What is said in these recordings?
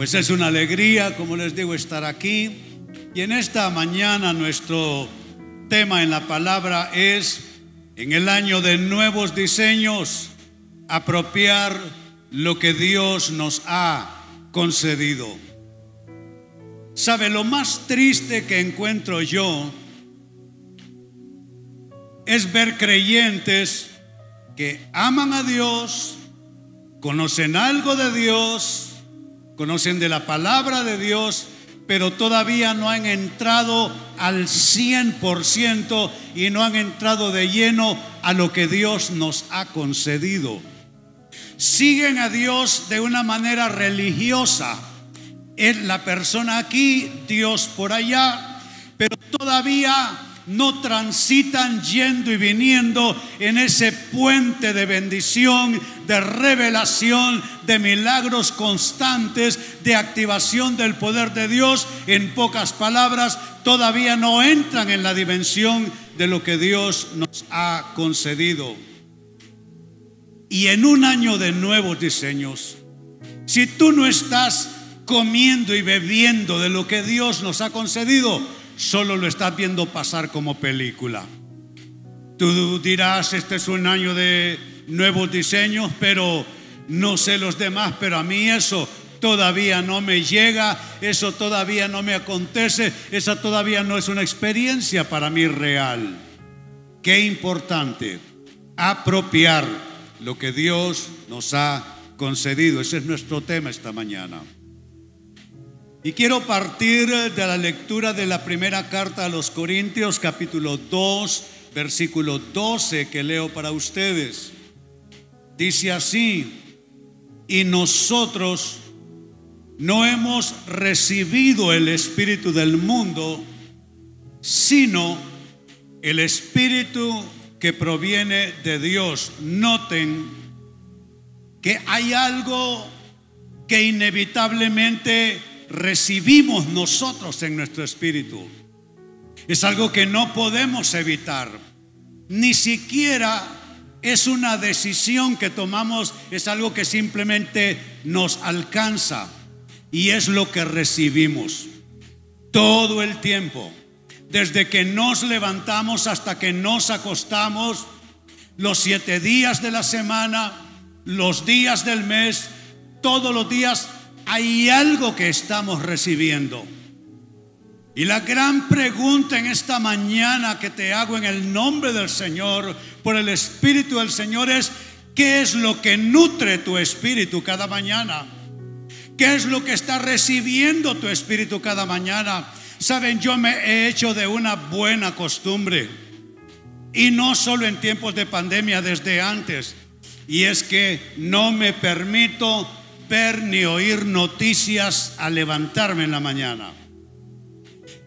Pues es una alegría, como les digo, estar aquí. Y en esta mañana nuestro tema en la palabra es, en el año de nuevos diseños, apropiar lo que Dios nos ha concedido. ¿Sabe lo más triste que encuentro yo? Es ver creyentes que aman a Dios, conocen algo de Dios, conocen de la palabra de Dios, pero todavía no han entrado al 100% y no han entrado de lleno a lo que Dios nos ha concedido. Siguen a Dios de una manera religiosa. Es la persona aquí, Dios por allá, pero todavía no transitan yendo y viniendo en ese puente de bendición, de revelación, de milagros constantes, de activación del poder de Dios. En pocas palabras, todavía no entran en la dimensión de lo que Dios nos ha concedido. Y en un año de nuevos diseños, si tú no estás comiendo y bebiendo de lo que Dios nos ha concedido, solo lo estás viendo pasar como película. Tú dirás, este es un año de nuevos diseños, pero no sé los demás, pero a mí eso todavía no me llega, eso todavía no me acontece, esa todavía no es una experiencia para mí real. Qué importante apropiar lo que Dios nos ha concedido. Ese es nuestro tema esta mañana. Y quiero partir de la lectura de la primera carta a los Corintios, capítulo 2, versículo 12, que leo para ustedes. Dice así, y nosotros no hemos recibido el Espíritu del mundo, sino el Espíritu que proviene de Dios. Noten que hay algo que inevitablemente recibimos nosotros en nuestro espíritu. Es algo que no podemos evitar. Ni siquiera es una decisión que tomamos, es algo que simplemente nos alcanza y es lo que recibimos todo el tiempo. Desde que nos levantamos hasta que nos acostamos, los siete días de la semana, los días del mes, todos los días hay algo que estamos recibiendo. Y la gran pregunta en esta mañana que te hago en el nombre del Señor, por el Espíritu del Señor, es, ¿qué es lo que nutre tu espíritu cada mañana? ¿Qué es lo que está recibiendo tu espíritu cada mañana? Saben, yo me he hecho de una buena costumbre, y no solo en tiempos de pandemia, desde antes, y es que no me permito ni oír noticias al levantarme en la mañana.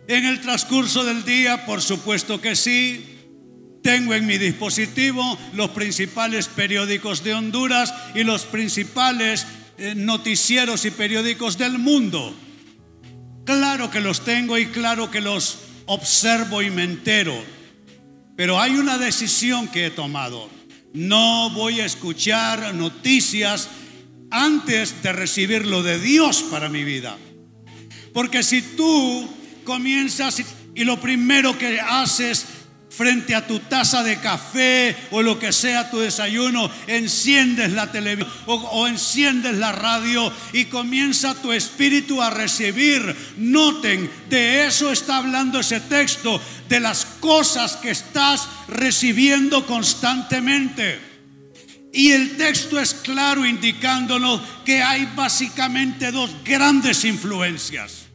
En el transcurso del día, por supuesto que sí, tengo en mi dispositivo los principales periódicos de Honduras y los principales eh, noticieros y periódicos del mundo. Claro que los tengo y claro que los observo y me entero. Pero hay una decisión que he tomado. No voy a escuchar noticias antes de recibir lo de Dios para mi vida. Porque si tú comienzas y lo primero que haces frente a tu taza de café o lo que sea tu desayuno, enciendes la televisión o, o, enciendes la radio y comienza tu espíritu a recibir. Noten, de eso está hablando ese texto, de las cosas que estás recibiendo constantemente. Y el texto es claro indicándonos que hay básicamente dos grandes influencias.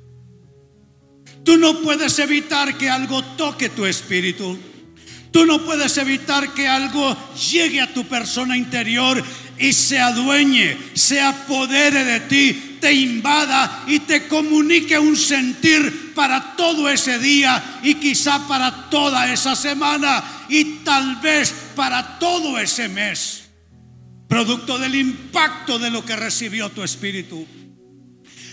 Tú no puedes evitar que algo toque tu espíritu. Tú no puedes evitar que algo llegue a tu persona interior y se adueñe, se apodere de ti, te invada y te comunique un sentir para todo ese día y quizá para toda esa semana y tal vez para todo ese mes producto del impacto de lo que recibió tu espíritu.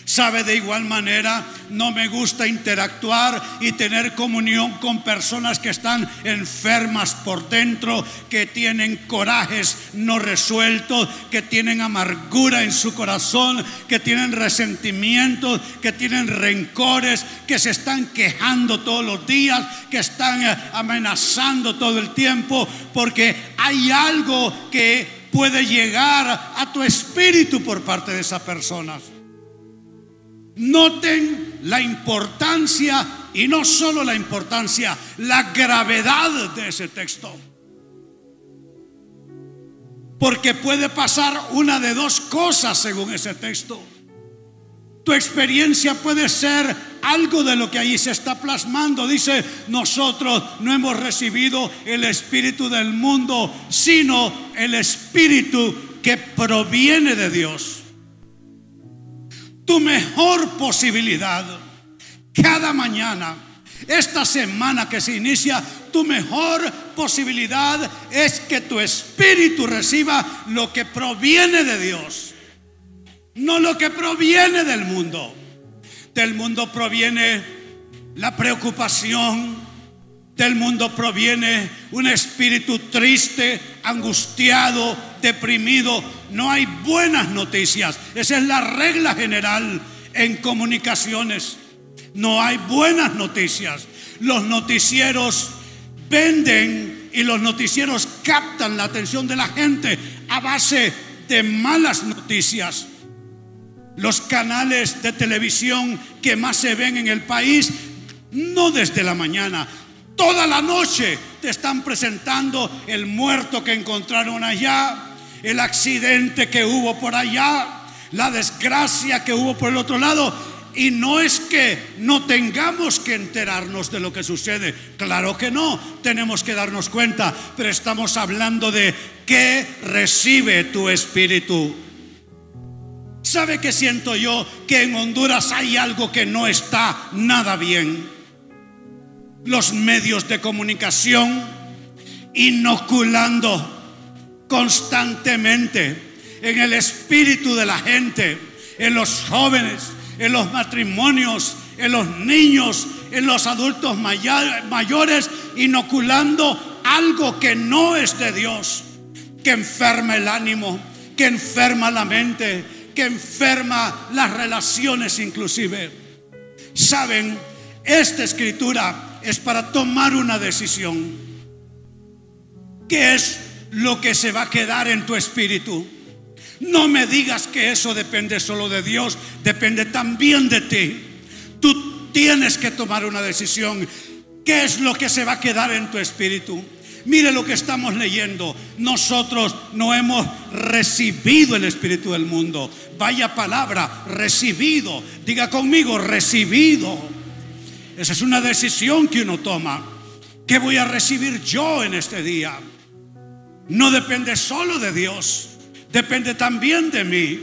Sabe de igual manera, no me gusta interactuar y tener comunión con personas que están enfermas por dentro, que tienen corajes no resueltos, que tienen amargura en su corazón, que tienen resentimientos, que tienen rencores, que se están quejando todos los días, que están eh, amenazando todo el tiempo, porque hay algo que puede llegar a tu espíritu por parte de esas personas. Noten la importancia y no solo la importancia, la gravedad de ese texto. Porque puede pasar una de dos cosas según ese texto. Tu experiencia puede ser algo de lo que ahí se está plasmando. Dice, nosotros no hemos recibido el espíritu del mundo, sino el espíritu que proviene de Dios tu mejor posibilidad cada mañana. Esta semana que se inicia, tu mejor posibilidad es que tu espíritu reciba lo que proviene de Dios, no lo que proviene del mundo. Del mundo proviene la preocupación, del mundo proviene un espíritu triste, angustiado, deprimido. No hay buenas noticias. Esa es la regla general en comunicaciones. No hay buenas noticias. Los noticieros venden y los noticieros captan la atención de la gente a base de malas noticias. Los canales de televisión que más se ven en el país, no desde la mañana, Toda la noche te están presentando el muerto que encontraron allá, el accidente que hubo por allá, la desgracia que hubo por el otro lado. Y no es que no tengamos que enterarnos de lo que sucede. Claro que no, tenemos que darnos cuenta, pero estamos hablando de qué recibe tu espíritu. ¿Sabe qué siento yo? Que en Honduras hay algo que no está nada bien los medios de comunicación, inoculando constantemente en el espíritu de la gente, en los jóvenes, en los matrimonios, en los niños, en los adultos mayores, inoculando algo que no es de Dios, que enferma el ánimo, que enferma la mente, que enferma las relaciones inclusive. Saben, esta escritura es para tomar una decisión. ¿Qué es lo que se va a quedar en tu espíritu? No me digas que eso depende solo de Dios, depende también de ti. Tú tienes que tomar una decisión. ¿Qué es lo que se va a quedar en tu espíritu? Mire lo que estamos leyendo. Nosotros no hemos recibido el espíritu del mundo. Vaya palabra, recibido. Diga conmigo, recibido. Esa es una decisión que uno toma. ¿Qué voy a recibir yo en este día? No depende solo de Dios, depende también de mí.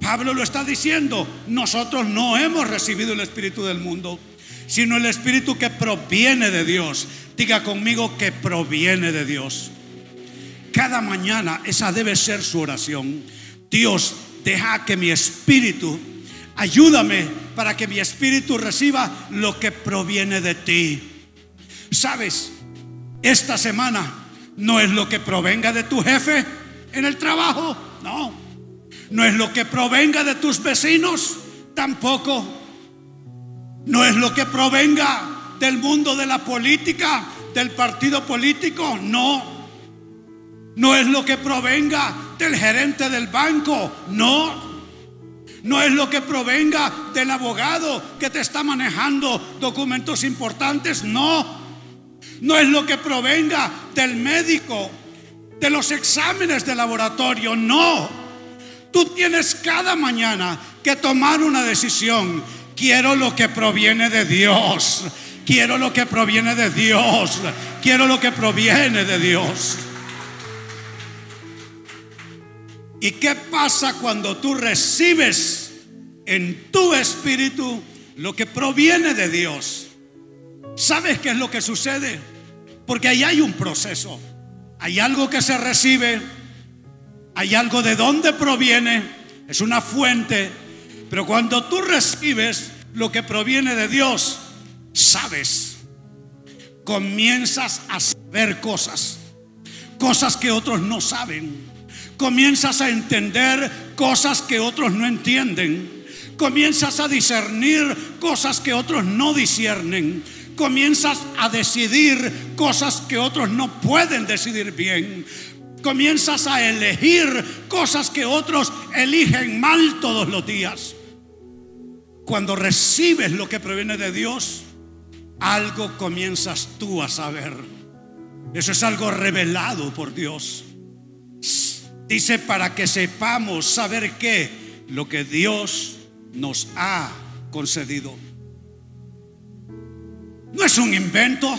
Pablo lo está diciendo, nosotros no hemos recibido el Espíritu del mundo, sino el Espíritu que proviene de Dios. Diga conmigo que proviene de Dios. Cada mañana esa debe ser su oración. Dios, deja que mi espíritu Ayúdame para que mi espíritu reciba lo que proviene de ti. Sabes, esta semana no es lo que provenga de tu jefe en el trabajo, no. No es lo que provenga de tus vecinos, tampoco. No es lo que provenga del mundo de la política, del partido político, no. No es lo que provenga del gerente del banco, no. No es lo que provenga del abogado que te está manejando documentos importantes, no. No es lo que provenga del médico, de los exámenes de laboratorio, no. Tú tienes cada mañana que tomar una decisión. Quiero lo que proviene de Dios. Quiero lo que proviene de Dios. Quiero lo que proviene de Dios. ¿Y qué pasa cuando tú recibes en tu espíritu lo que proviene de Dios? ¿Sabes qué es lo que sucede? Porque ahí hay un proceso. Hay algo que se recibe, hay algo de dónde proviene, es una fuente, Pero cuando tú recibes lo que proviene de Dios, sabes, comienzas a saber cosas, cosas que otros no saben. Comienzas a entender cosas que otros no entienden. Comienzas a discernir cosas que otros no disciernen. Comienzas a decidir cosas que otros no pueden decidir bien. Comienzas a elegir cosas que otros eligen mal todos los días. Cuando recibes lo que proviene de Dios, algo comienzas tú a saber. Eso es algo revelado por Dios. Dice para que sepamos saber qué, lo que Dios nos ha concedido. No es un invento,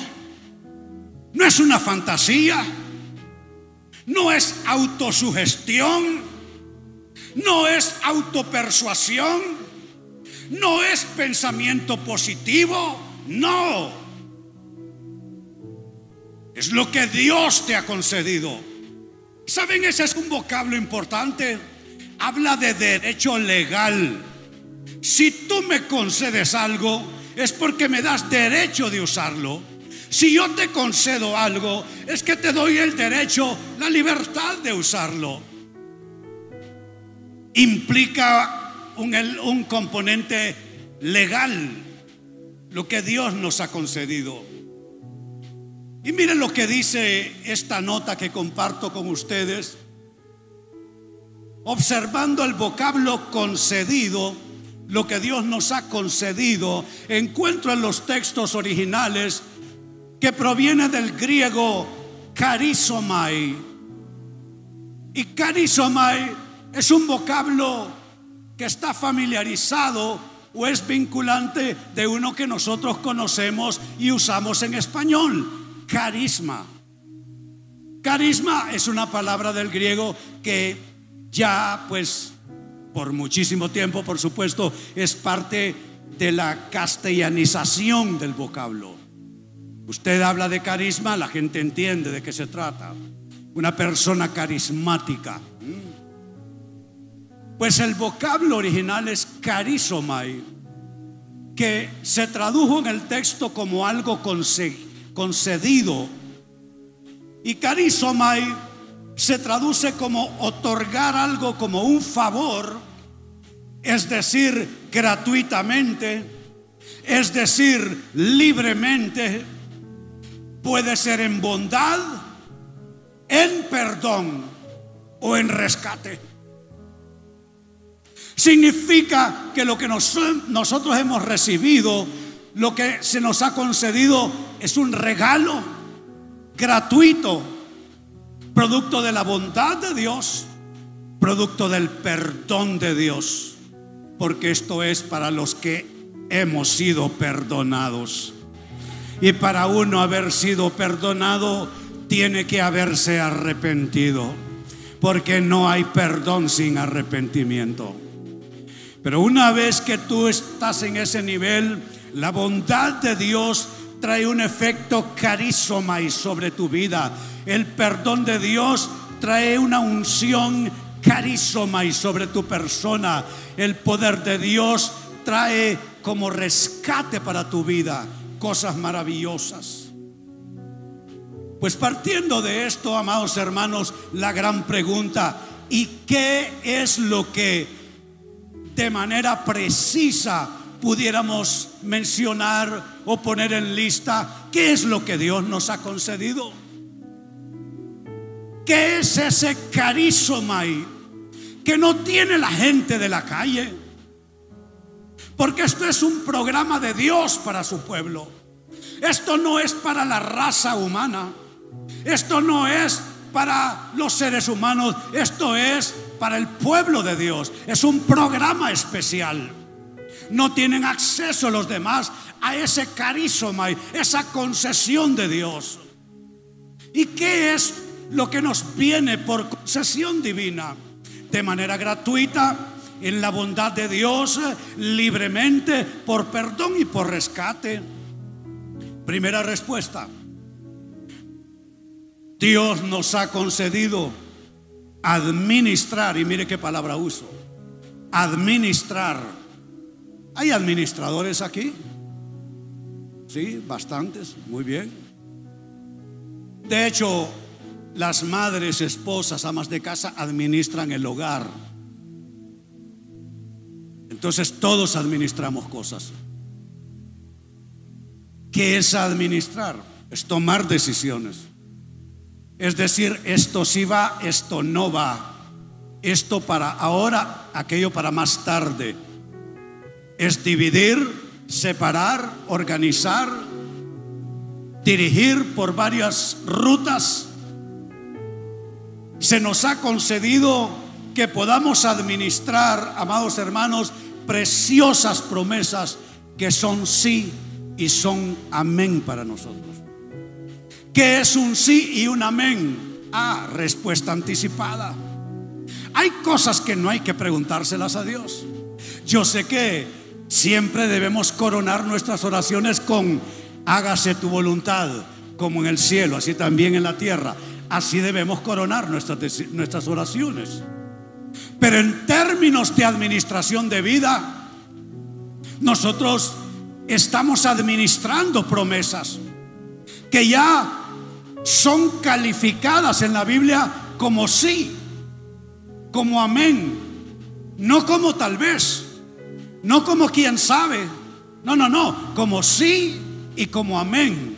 no es una fantasía, no es autosugestión, no es autopersuasión, no es pensamiento positivo, no. Es lo que Dios te ha concedido. ¿Saben? Ese es un vocablo importante. Habla de derecho legal. Si tú me concedes algo, es porque me das derecho de usarlo. Si yo te concedo algo, es que te doy el derecho, la libertad de usarlo. Implica un, componente legal, lo que Dios nos ha concedido. Y miren lo que dice esta nota que comparto con ustedes. Observando el vocablo concedido, lo que Dios nos ha concedido, encuentro en los textos originales que proviene del griego carisomai. Y carisomai es un vocablo que está familiarizado o es vinculante de uno que nosotros conocemos y usamos en español, carisma. Carisma es una palabra del griego que ya pues por muchísimo tiempo, por supuesto, es parte de la castellanización del vocablo. Usted habla de carisma, la gente entiende de qué se trata. Una persona carismática. Pues el vocablo original es carisomai, que se tradujo en el texto como algo concedido. Y carisomai se traduce como otorgar algo como un favor, es decir, gratuitamente, es decir, libremente, puede ser en bondad, en perdón o en rescate. Significa que lo que nosotros hemos recibido, lo que se nos ha concedido, es un regalo gratuito producto de la bondad de Dios, producto del perdón de Dios, porque esto es para los que hemos sido perdonados. Y para uno haber sido perdonado, tiene que haberse arrepentido, porque no hay perdón sin arrepentimiento. Pero una vez que tú estás en ese nivel, la bondad de Dios trae un efecto carísoma y sobre tu vida el perdón de Dios trae una unción carísoma y sobre tu persona. El poder de Dios trae como rescate para tu vida cosas maravillosas. Pues partiendo de esto, amados hermanos, la gran pregunta, ¿y qué es lo que de manera precisa pudiéramos mencionar o poner en lista? ¿Qué es lo que Dios nos ha concedido? ¿Qué es ese carisma que no tiene la gente de la calle? Porque esto es un programa de Dios para su pueblo. Esto no es para la raza humana. Esto no es para los seres humanos. Esto es para el pueblo de Dios. Es un programa especial. No tienen acceso los demás a ese carisma, esa concesión de Dios. ¿Y qué es lo que nos viene por concesión divina, de manera gratuita, en la bondad de Dios, libremente, por perdón y por rescate. Primera respuesta. Dios nos ha concedido administrar, y mire qué palabra uso, administrar. ¿Hay administradores aquí? Sí, bastantes, muy bien. De hecho, las madres, esposas, amas de casa administran el hogar. Entonces todos administramos cosas. ¿Qué es administrar? Es tomar decisiones. Es decir, esto sí va, esto no va. Esto para ahora, aquello para más tarde. Es dividir, separar, organizar, dirigir por varias rutas. Se nos ha concedido que podamos administrar, amados hermanos, preciosas promesas que son sí y son amén para nosotros. ¿Qué es un sí y un amén? Ah, respuesta anticipada. Hay cosas que no hay que preguntárselas a Dios. Yo sé que siempre debemos coronar nuestras oraciones con hágase tu voluntad, como en el cielo, así también en la tierra. Así debemos coronar nuestras, nuestras oraciones. Pero en términos de administración de vida, nosotros estamos administrando promesas que ya son calificadas en la Biblia como sí, como amén, no como tal vez, no como quien sabe, no, no, no, como sí y como amén.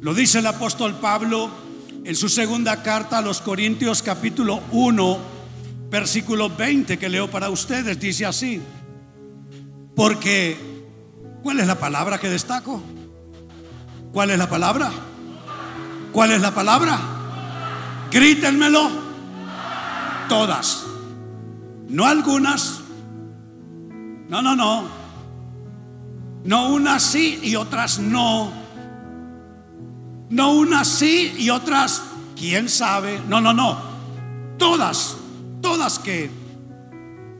Lo dice el apóstol Pablo en su segunda carta a los Corintios capítulo 1, versículo 20 que leo para ustedes, dice así, porque ¿Cuál es la palabra que destaco? ¿Cuál es la palabra? ¿Cuál es la palabra? Grítenmelo. Todas. No algunas. No, no, no. No unas sí y otras no. No unas sí y otras, quién sabe. No, no, no. Todas, todas que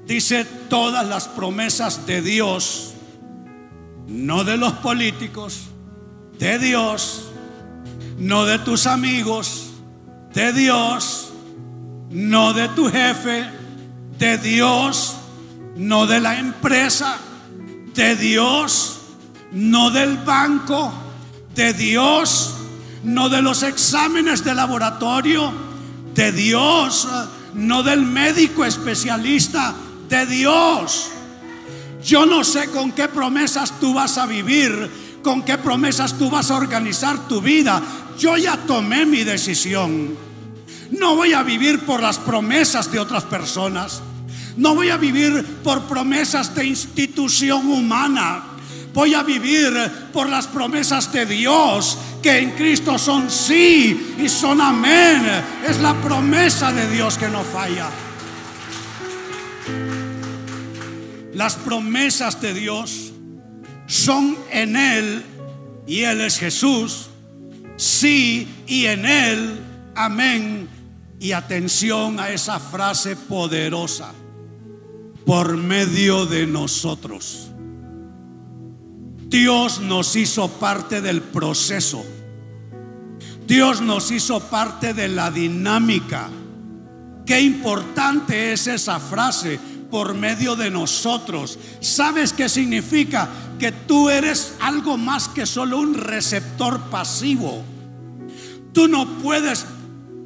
dice todas las promesas de Dios no de los políticos, de Dios, no de tus amigos, de Dios, no de tu jefe, de Dios, no de la empresa, de Dios, no del banco, de Dios, no de los exámenes de laboratorio, de Dios, no del médico especialista, de Dios. Yo no sé con qué promesas tú vas a vivir, con qué promesas tú vas a organizar tu vida. Yo ya tomé mi decisión. No voy a vivir por las promesas de otras personas. No voy a vivir por promesas de institución humana. Voy a vivir por las promesas de Dios, que en Cristo son sí y son amén. Es la promesa de Dios que no falla. Las promesas de Dios son en Él y Él es Jesús. Sí y en Él. Amén. Y atención a esa frase poderosa. Por medio de nosotros. Dios nos hizo parte del proceso. Dios nos hizo parte de la dinámica. Qué importante es esa frase por medio de nosotros. ¿Sabes qué significa? Que tú eres algo más que solo un receptor pasivo. Tú no puedes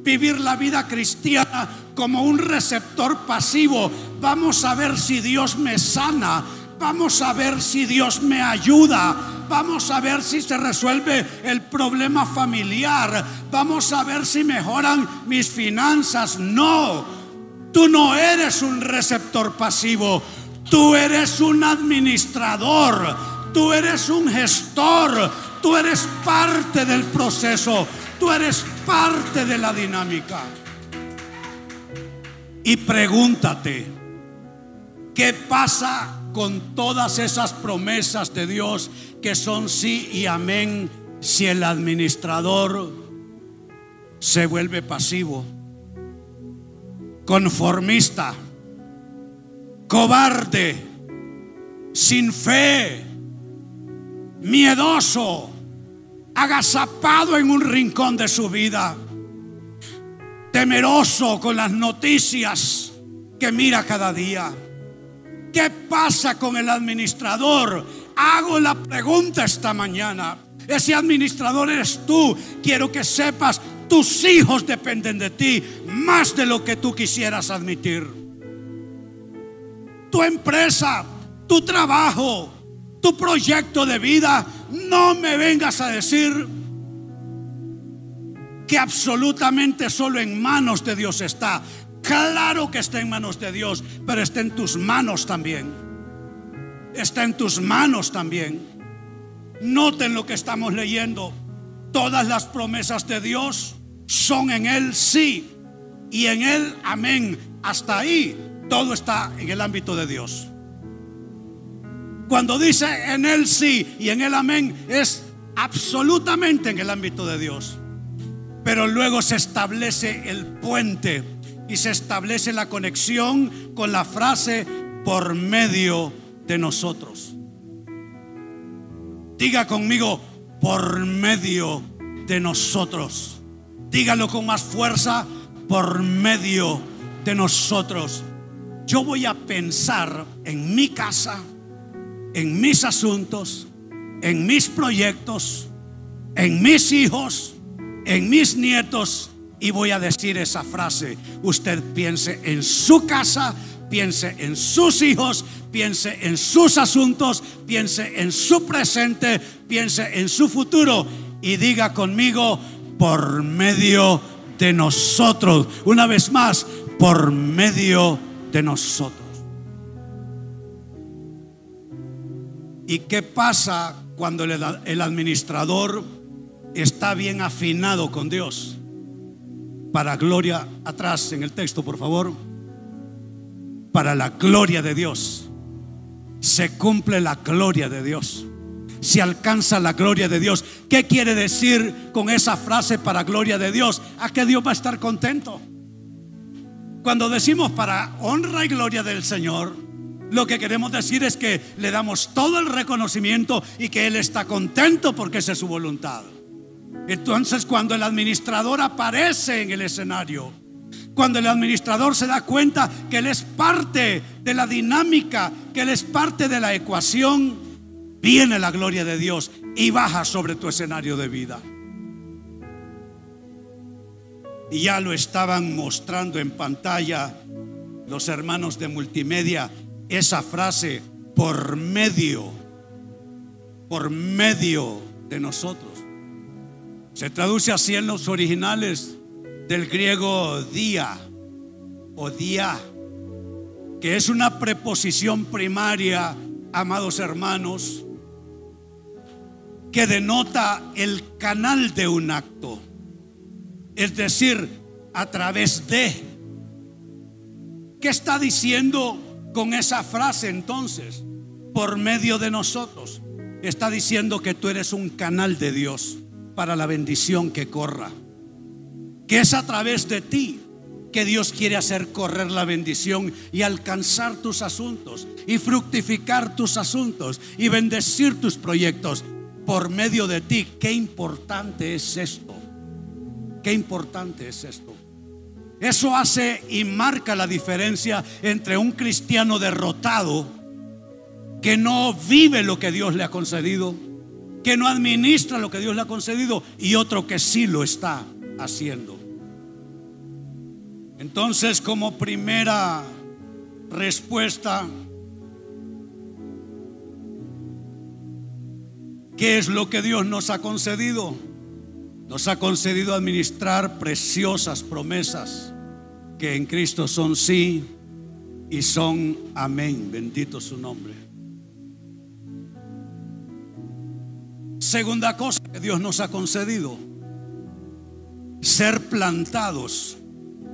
vivir la vida cristiana como un receptor pasivo. Vamos a ver si Dios me sana. Vamos a ver si Dios me ayuda. Vamos a ver si se resuelve el problema familiar. Vamos a ver si mejoran mis finanzas. No. Tú no eres un receptor pasivo, tú eres un administrador, tú eres un gestor, tú eres parte del proceso, tú eres parte de la dinámica. Y pregúntate, ¿qué pasa con todas esas promesas de Dios que son sí y amén si el administrador se vuelve pasivo? Conformista, cobarde, sin fe, miedoso, agazapado en un rincón de su vida, temeroso con las noticias que mira cada día. ¿Qué pasa con el administrador? Hago la pregunta esta mañana. Ese administrador eres tú. Quiero que sepas, tus hijos dependen de ti más de lo que tú quisieras admitir. Tu empresa, tu trabajo, tu proyecto de vida, no me vengas a decir que absolutamente solo en manos de Dios está. Claro que está en manos de Dios, pero está en tus manos también. Está en tus manos también. Noten lo que estamos leyendo. Todas las promesas de Dios son en Él sí y en Él amén. Hasta ahí todo está en el ámbito de Dios. Cuando dice en Él sí y en Él amén es absolutamente en el ámbito de Dios. Pero luego se establece el puente y se establece la conexión con la frase por medio de nosotros. Diga conmigo, por medio de nosotros. Dígalo con más fuerza, por medio de nosotros. Yo voy a pensar en mi casa, en mis asuntos, en mis proyectos, en mis hijos, en mis nietos y voy a decir esa frase. Usted piense en su casa, piense en sus hijos, piense en sus asuntos, piense en su presente, piense en su futuro y diga conmigo por medio de nosotros. Una vez más, por medio de nosotros. ¿Y qué pasa cuando el administrador está bien afinado con Dios? para gloria, atrás en el texto, por favor, para la gloria de Dios. Se cumple la gloria de Dios. Se alcanza la gloria de Dios. ¿Qué quiere decir con esa frase para gloria de Dios? A que Dios va a estar contento. Cuando decimos para honra y gloria del Señor, lo que queremos decir es que le damos todo el reconocimiento y que Él está contento porque esa es su voluntad. Entonces cuando el administrador aparece en el escenario, cuando el administrador se da cuenta que él es parte de la dinámica, que él es parte de la ecuación, viene la gloria de Dios y baja sobre tu escenario de vida. Y ya lo estaban mostrando en pantalla los hermanos de multimedia, esa frase, por medio, por medio de nosotros. Se traduce así en los originales del griego día o día, que es una preposición primaria, amados hermanos, que denota el canal de un acto, es decir, a través de. ¿Qué está diciendo con esa frase entonces? Por medio de nosotros. Está diciendo que tú eres un canal de Dios para la bendición que corra. Que es a través de ti que Dios quiere hacer correr la bendición y alcanzar tus asuntos y fructificar tus asuntos y bendecir tus proyectos por medio de ti. Qué importante es esto. Qué importante es esto. Eso hace y marca la diferencia entre un cristiano derrotado que no vive lo que Dios le ha concedido que no administra lo que Dios le ha concedido y otro que sí lo está haciendo. Entonces, como primera respuesta, ¿qué es lo que Dios nos ha concedido? Nos ha concedido administrar preciosas promesas que en Cristo son sí y son amén. Bendito su nombre. Segunda cosa que Dios nos ha concedido, ser plantados.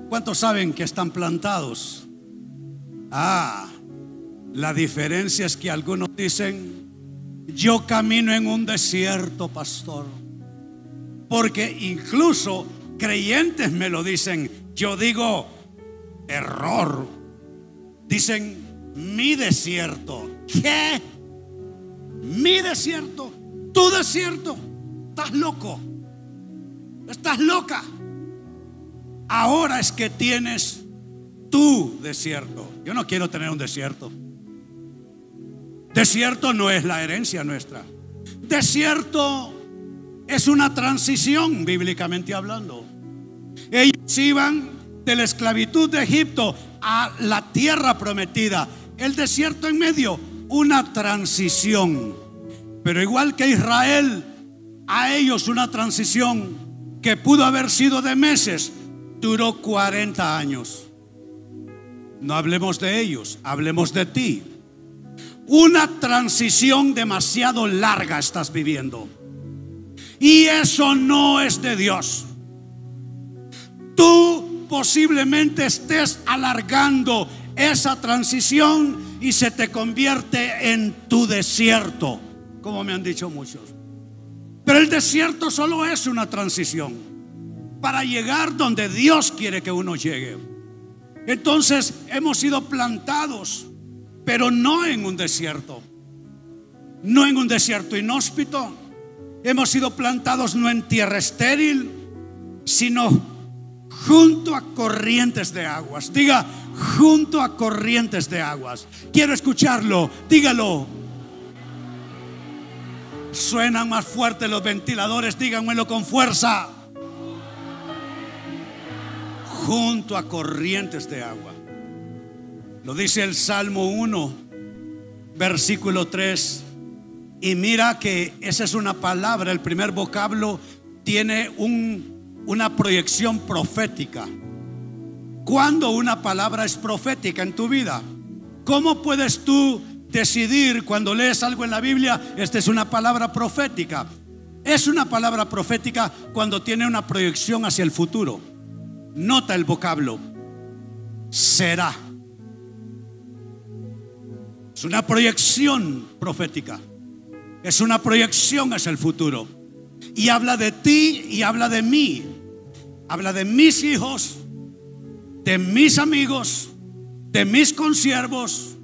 ¿Cuántos saben que están plantados? Ah, la diferencia es que algunos dicen, yo camino en un desierto, pastor. Porque incluso creyentes me lo dicen. Yo digo, error. Dicen, mi desierto. ¿Qué? Mi desierto. Tu desierto. Estás loco. Estás loca. Ahora es que tienes tu desierto. Yo no quiero tener un desierto. Desierto no es la herencia nuestra. Desierto es una transición, bíblicamente hablando. Ellos iban de la esclavitud de Egipto a la tierra prometida. El desierto en medio, una transición. Pero igual que Israel, a ellos una transición que pudo haber sido de meses, duró 40 años. No hablemos de ellos, hablemos de ti. Una transición demasiado larga estás viviendo. Y eso no es de Dios. Tú posiblemente estés alargando esa transición y se te convierte en tu desierto, como me han dicho muchos. Pero el desierto solo es una transición para llegar donde Dios quiere que uno llegue. Entonces hemos sido plantados, pero no en un desierto, no en un desierto inhóspito. Hemos sido plantados no en tierra estéril, sino junto a corrientes de aguas. Diga, junto a corrientes de aguas. Quiero escucharlo, dígalo. Suenan más fuerte los ventiladores, díganmelo con fuerza junto a corrientes de agua. Lo dice el Salmo 1, versículo 3. Y mira que esa es una palabra, el primer vocablo tiene un, una proyección profética. ¿Cuándo una palabra es profética en tu vida? ¿Cómo puedes tú decidir cuando lees algo en la Biblia, esta es una palabra profética? Es una palabra profética cuando tiene una proyección hacia el futuro. Nota el vocablo. Será. Es una proyección profética. Es una proyección hacia el futuro. Y habla de ti y habla de mí. Habla de mis hijos, de mis amigos, de mis consiervos.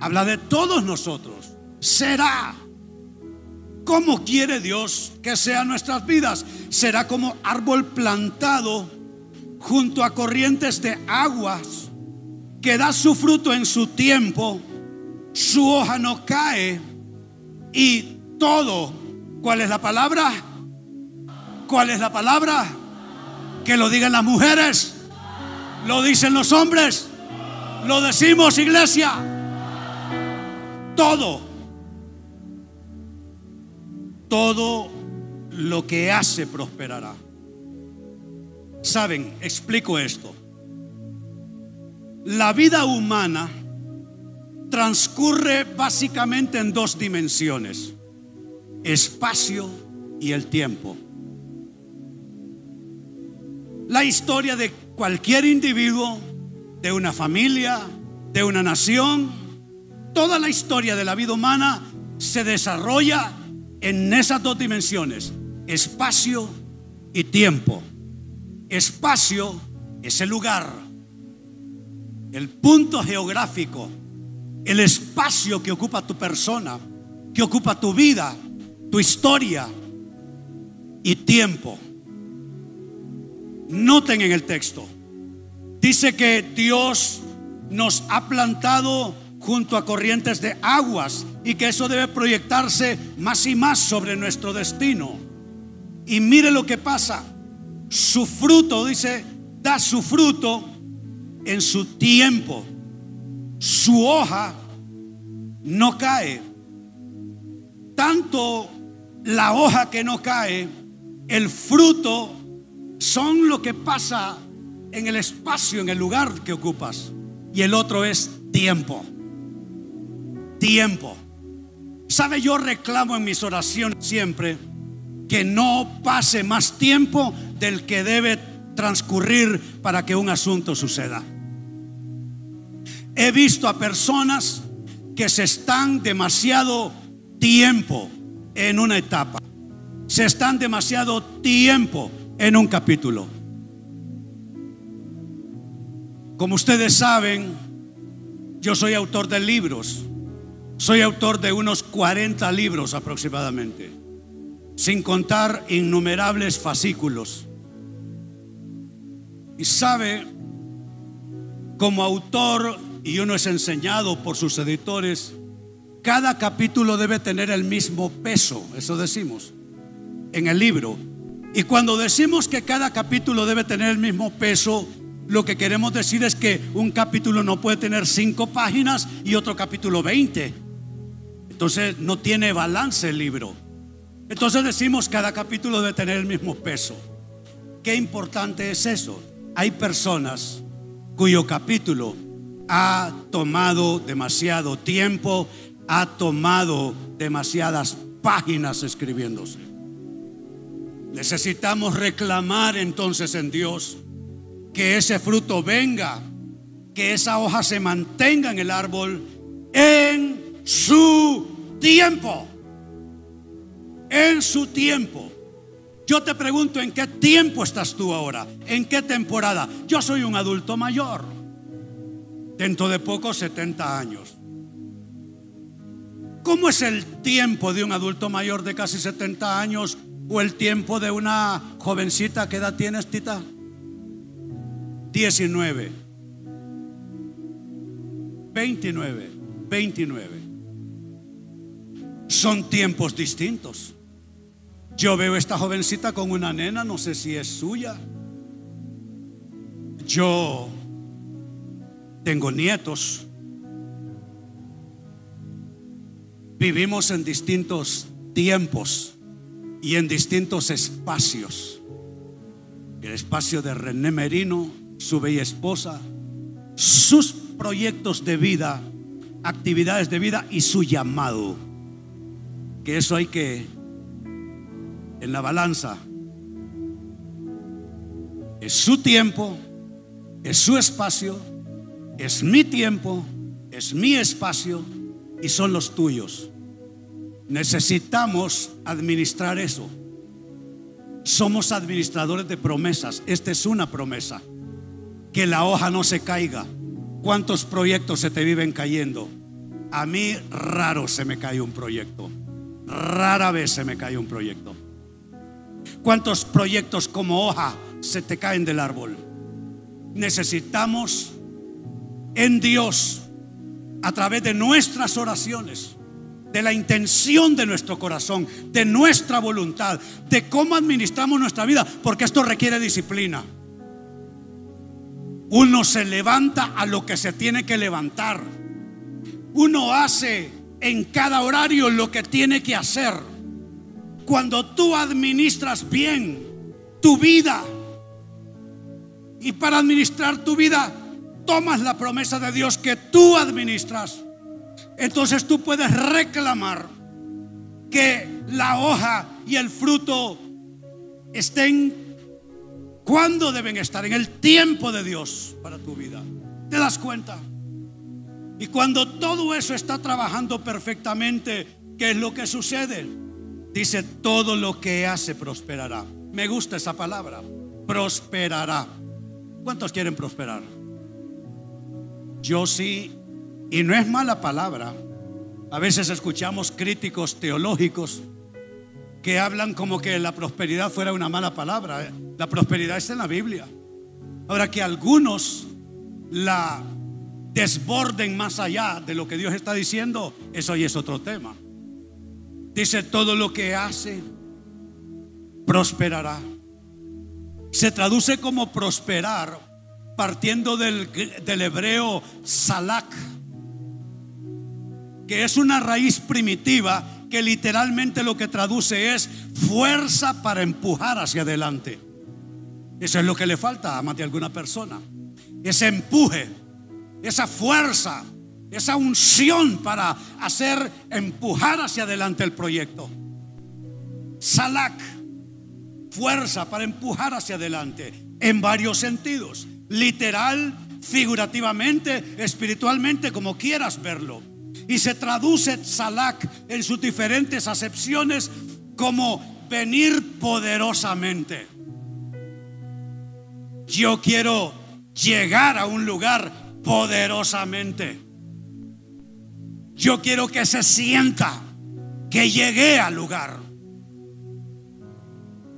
Habla de todos nosotros. Será. ¿Cómo quiere Dios que sean nuestras vidas? Será como árbol plantado junto a corrientes de aguas, que da su fruto en su tiempo, su hoja no cae y todo, ¿cuál es la palabra? ¿Cuál es la palabra? Que lo digan las mujeres, lo dicen los hombres, lo decimos iglesia, todo, todo lo que hace prosperará. Saben, explico esto. La vida humana transcurre básicamente en dos dimensiones, espacio y el tiempo. La historia de cualquier individuo, de una familia, de una nación, toda la historia de la vida humana se desarrolla en esas dos dimensiones, espacio y tiempo. Espacio es el lugar, el punto geográfico, el espacio que ocupa tu persona, que ocupa tu vida, tu historia y tiempo. Noten en el texto, dice que Dios nos ha plantado junto a corrientes de aguas y que eso debe proyectarse más y más sobre nuestro destino. Y mire lo que pasa su fruto, dice, da su fruto en su tiempo. Su hoja no cae. Tanto la hoja que no cae, el fruto son lo que pasa en el espacio, en el lugar que ocupas. Y el otro es tiempo. Tiempo. ¿Sabe? Yo reclamo en mis oraciones siempre que no pase más tiempo del que debe transcurrir para que un asunto suceda. He visto a personas que se están demasiado tiempo en una etapa. Se están demasiado tiempo en un capítulo. Como ustedes saben, yo soy autor de libros. Soy autor de unos 40 libros aproximadamente, sin contar innumerables fascículos. Y sabe, como autor, y uno es enseñado por sus editores, cada capítulo debe tener el mismo peso, eso decimos, en el libro. Y cuando decimos que cada capítulo debe tener el mismo peso, lo que queremos decir es que un capítulo no puede tener cinco páginas y otro capítulo 20. Entonces no tiene balance el libro. Entonces decimos cada capítulo debe tener el mismo peso. Qué importante es eso. Hay personas cuyo capítulo ha tomado demasiado tiempo, ha tomado demasiadas páginas escribiéndose. Necesitamos reclamar entonces en Dios que ese fruto venga, que esa hoja se mantenga en el árbol en su tiempo. En su tiempo. Yo te pregunto, ¿en qué tiempo estás tú ahora? ¿En qué temporada? Yo soy un adulto mayor. Dentro de poco 70 años. ¿Cómo es el tiempo de un adulto mayor de casi 70 años o el tiempo de una jovencita? ¿Qué edad tienes, Tita? 19. 29. 29. Son tiempos distintos. Yo veo esta jovencita con una nena, no sé si es suya. Yo tengo nietos. Vivimos en distintos tiempos y en distintos espacios. El espacio de René Merino, su bella esposa, sus proyectos de vida, actividades de vida y su llamado. Que eso hay que en la balanza. Es su tiempo, es su espacio, es mi tiempo, es mi espacio y son los tuyos. Necesitamos administrar eso. Somos administradores de promesas. Esta es una promesa. Que la hoja no se caiga. ¿Cuántos proyectos se te viven cayendo? A mí raro se me cae un proyecto. Rara vez se me cae un proyecto. ¿Cuántos proyectos como hoja se te caen del árbol? Necesitamos en Dios, a través de nuestras oraciones, de la intención de nuestro corazón, de nuestra voluntad, de cómo administramos nuestra vida, porque esto requiere disciplina. Uno se levanta a lo que se tiene que levantar. Uno hace en cada horario lo que tiene que hacer. Cuando tú administras bien tu vida y para administrar tu vida tomas la promesa de Dios que tú administras, entonces tú puedes reclamar que la hoja y el fruto estén cuando deben estar, en el tiempo de Dios para tu vida. ¿Te das cuenta? Y cuando todo eso está trabajando perfectamente, ¿qué es lo que sucede? Dice, todo lo que hace prosperará. Me gusta esa palabra, prosperará. ¿Cuántos quieren prosperar? Yo sí, y no es mala palabra. A veces escuchamos críticos teológicos que hablan como que la prosperidad fuera una mala palabra. La prosperidad está en la Biblia. Ahora que algunos la desborden más allá de lo que Dios está diciendo, eso ya es otro tema. Dice, todo lo que hace prosperará. Se traduce como prosperar partiendo del, hebreo salak, que es una raíz primitiva que literalmente lo que traduce es fuerza para empujar hacia adelante. Eso es lo que le falta a más de alguna persona. Ese empuje, esa fuerza esa unción para hacer empujar hacia adelante el proyecto. Salak, fuerza para empujar hacia adelante en varios sentidos, literal, figurativamente, espiritualmente, como quieras verlo. Y se traduce Salak en sus diferentes acepciones como venir poderosamente. Yo quiero llegar a un lugar poderosamente. Yo quiero que se sienta que llegué al lugar.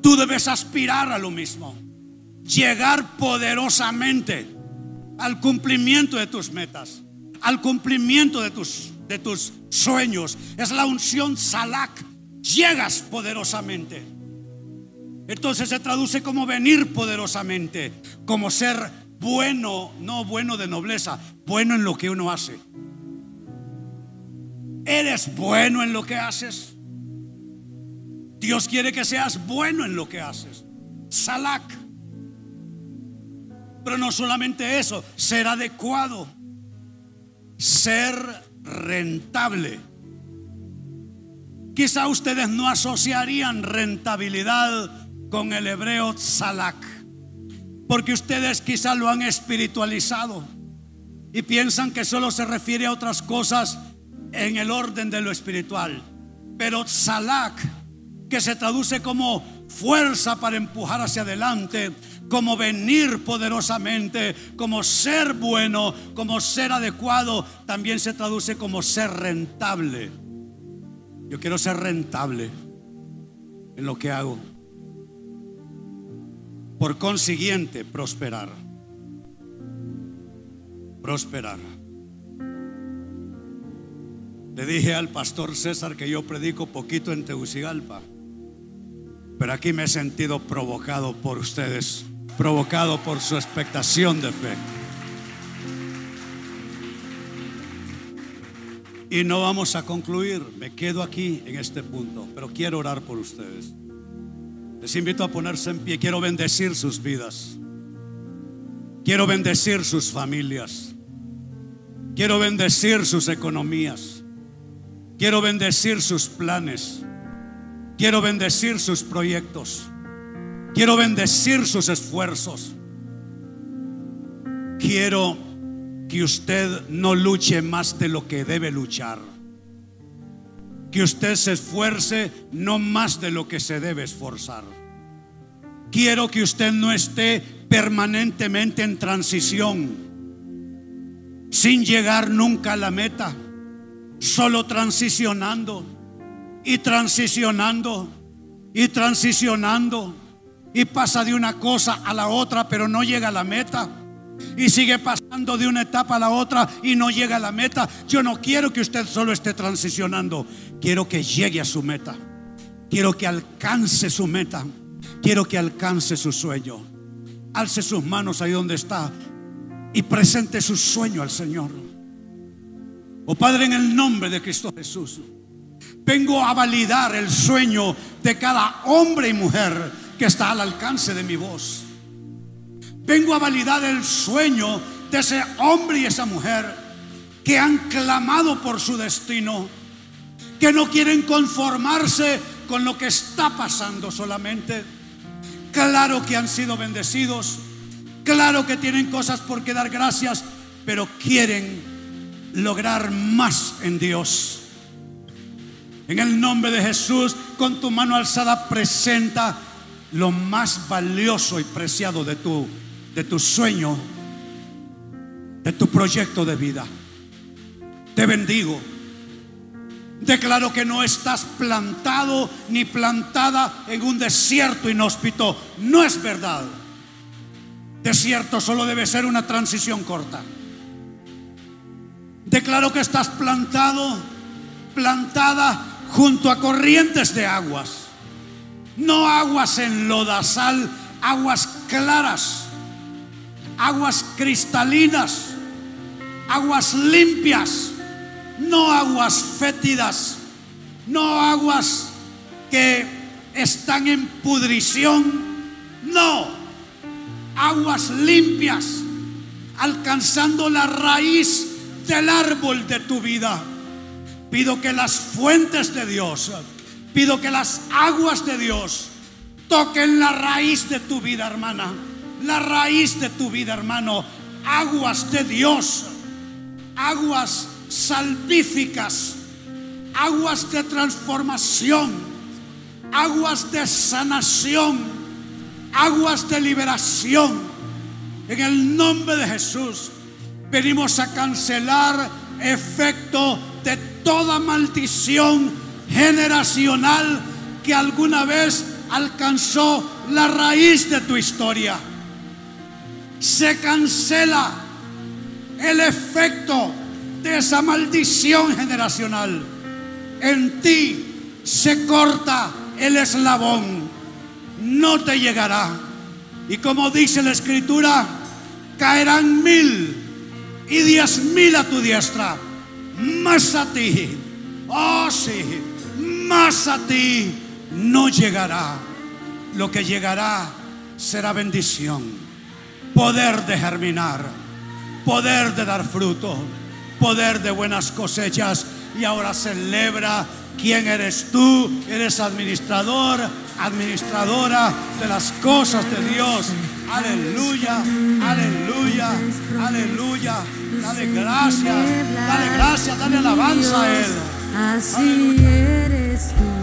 Tú debes aspirar a lo mismo. Llegar poderosamente al cumplimiento de tus metas, al cumplimiento de tus de tus sueños. Es la unción Salak. Llegas poderosamente. Entonces se traduce como venir poderosamente, como ser bueno, no bueno de nobleza, bueno en lo que uno hace. ¿Eres bueno en lo que haces? Dios quiere que seas bueno en lo que haces. Salak. Pero no solamente eso, ser adecuado, ser rentable. Quizá ustedes no asociarían rentabilidad con el hebreo salak, porque ustedes quizá lo han espiritualizado y piensan que solo se refiere a otras cosas en el orden de lo espiritual. Pero salak, que se traduce como fuerza para empujar hacia adelante, como venir poderosamente, como ser bueno, como ser adecuado, también se traduce como ser rentable. Yo quiero ser rentable en lo que hago. Por consiguiente, prosperar. Prosperar. Le dije al pastor César que yo predico poquito en Tegucigalpa, pero aquí me he sentido provocado por ustedes provocado por su expectación de fe. Y no vamos a concluir, me quedo aquí en este punto, pero quiero orar por ustedes. Les invito a ponerse en pie, quiero bendecir sus vidas. Quiero bendecir sus familias. Quiero bendecir sus economías. Quiero bendecir sus planes. Quiero bendecir sus proyectos. Quiero bendecir sus esfuerzos. Quiero que usted no luche más de lo que debe luchar. Que usted se esfuerce no más de lo que se debe esforzar. Quiero que usted no esté permanentemente en transición, sin llegar nunca a la meta, solo transicionando y transicionando y transicionando y pasa de una cosa a la otra, pero no llega a la meta. Y sigue pasando de una etapa a la otra y no llega a la meta. Yo no quiero que usted solo esté transicionando. Quiero que llegue a su meta. Quiero que alcance su meta. Quiero que alcance su sueño. Alce sus manos ahí donde está y presente su sueño al Señor. Oh Padre, en el nombre de Cristo Jesús, vengo a validar el sueño de cada hombre y mujer que está al alcance de mi voz. Vengo a validar el sueño de ese hombre y esa mujer que han clamado por su destino, que no quieren conformarse con lo que está pasando solamente. Claro que han sido bendecidos, claro que tienen cosas por que dar gracias, pero quieren lograr más en Dios. En el nombre de Jesús, con tu mano alzada, presenta lo más valioso y preciado de tu, de tu sueño, de tu proyecto de vida. Te bendigo. Declaro que no estás plantado ni plantada en un desierto inhóspito. No es verdad. Desierto solo debe ser una transición corta. Declaro que estás plantado, plantada junto a corrientes de aguas no aguas en lodazal, aguas claras, aguas cristalinas, aguas limpias, no aguas fétidas, no aguas que están en pudrición, no, aguas limpias, alcanzando la raíz del árbol de tu vida. Pido que las fuentes de Dios Pido que las aguas de Dios toquen la raíz de tu vida, hermana. La raíz de tu vida, hermano. Aguas de Dios. Aguas salvíficas. Aguas de transformación. Aguas de sanación. Aguas de liberación. En el nombre de Jesús venimos a cancelar efecto de toda maldición generacional que alguna vez alcanzó la raíz de tu historia. Se cancela el efecto de esa maldición generacional. En ti se corta el eslabón, no te llegará. Y como dice la escritura, caerán mil y diez mil a tu diestra, más a ti, oh sí, más a ti no llegará. Lo que llegará será bendición, poder de germinar, poder de dar fruto, poder de buenas cosechas. Y ahora celebra quién eres tú. Eres administrador, administradora de las cosas de Dios. Aleluya, aleluya, aleluya. Dale gracias, dale gracias, dale alabanza a Él. Así eres tú.